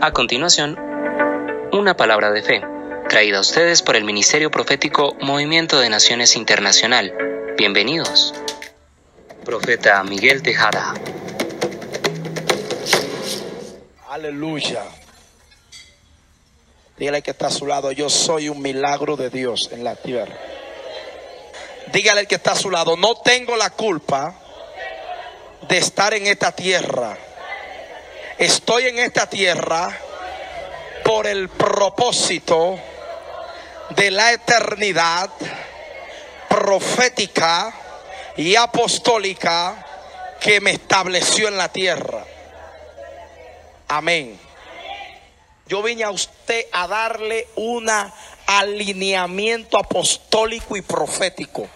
A continuación, una palabra de fe, traída a ustedes por el Ministerio Profético Movimiento de Naciones Internacional. Bienvenidos. Profeta Miguel Tejada. Aleluya. Dígale que está a su lado, yo soy un milagro de Dios en la tierra. Dígale que está a su lado, no tengo la culpa de estar en esta tierra. Estoy en esta tierra por el propósito de la eternidad profética y apostólica que me estableció en la tierra. Amén. Yo vine a usted a darle un alineamiento apostólico y profético.